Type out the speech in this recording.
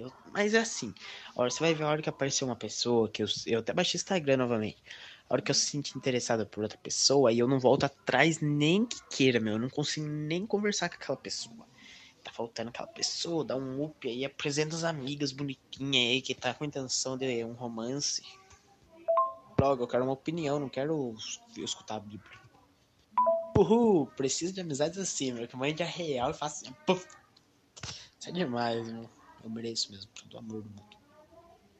Eu, mas é assim, hora, você vai ver a hora que apareceu uma pessoa, que eu, eu até baixei Instagram novamente. A hora que eu se senti interessado por outra pessoa, aí eu não volto atrás nem que queira, meu. Eu não consigo nem conversar com aquela pessoa. Tá faltando aquela pessoa, dá um up aí, apresenta as amigas bonitinhas aí que tá com intenção de um romance. Logo, eu quero uma opinião, não quero escutar a Bíblia. Uhul, preciso de amizades assim, meu. Que mãe é real e faça assim. Isso é demais, meu. Eu mereço mesmo todo o amor do mundo.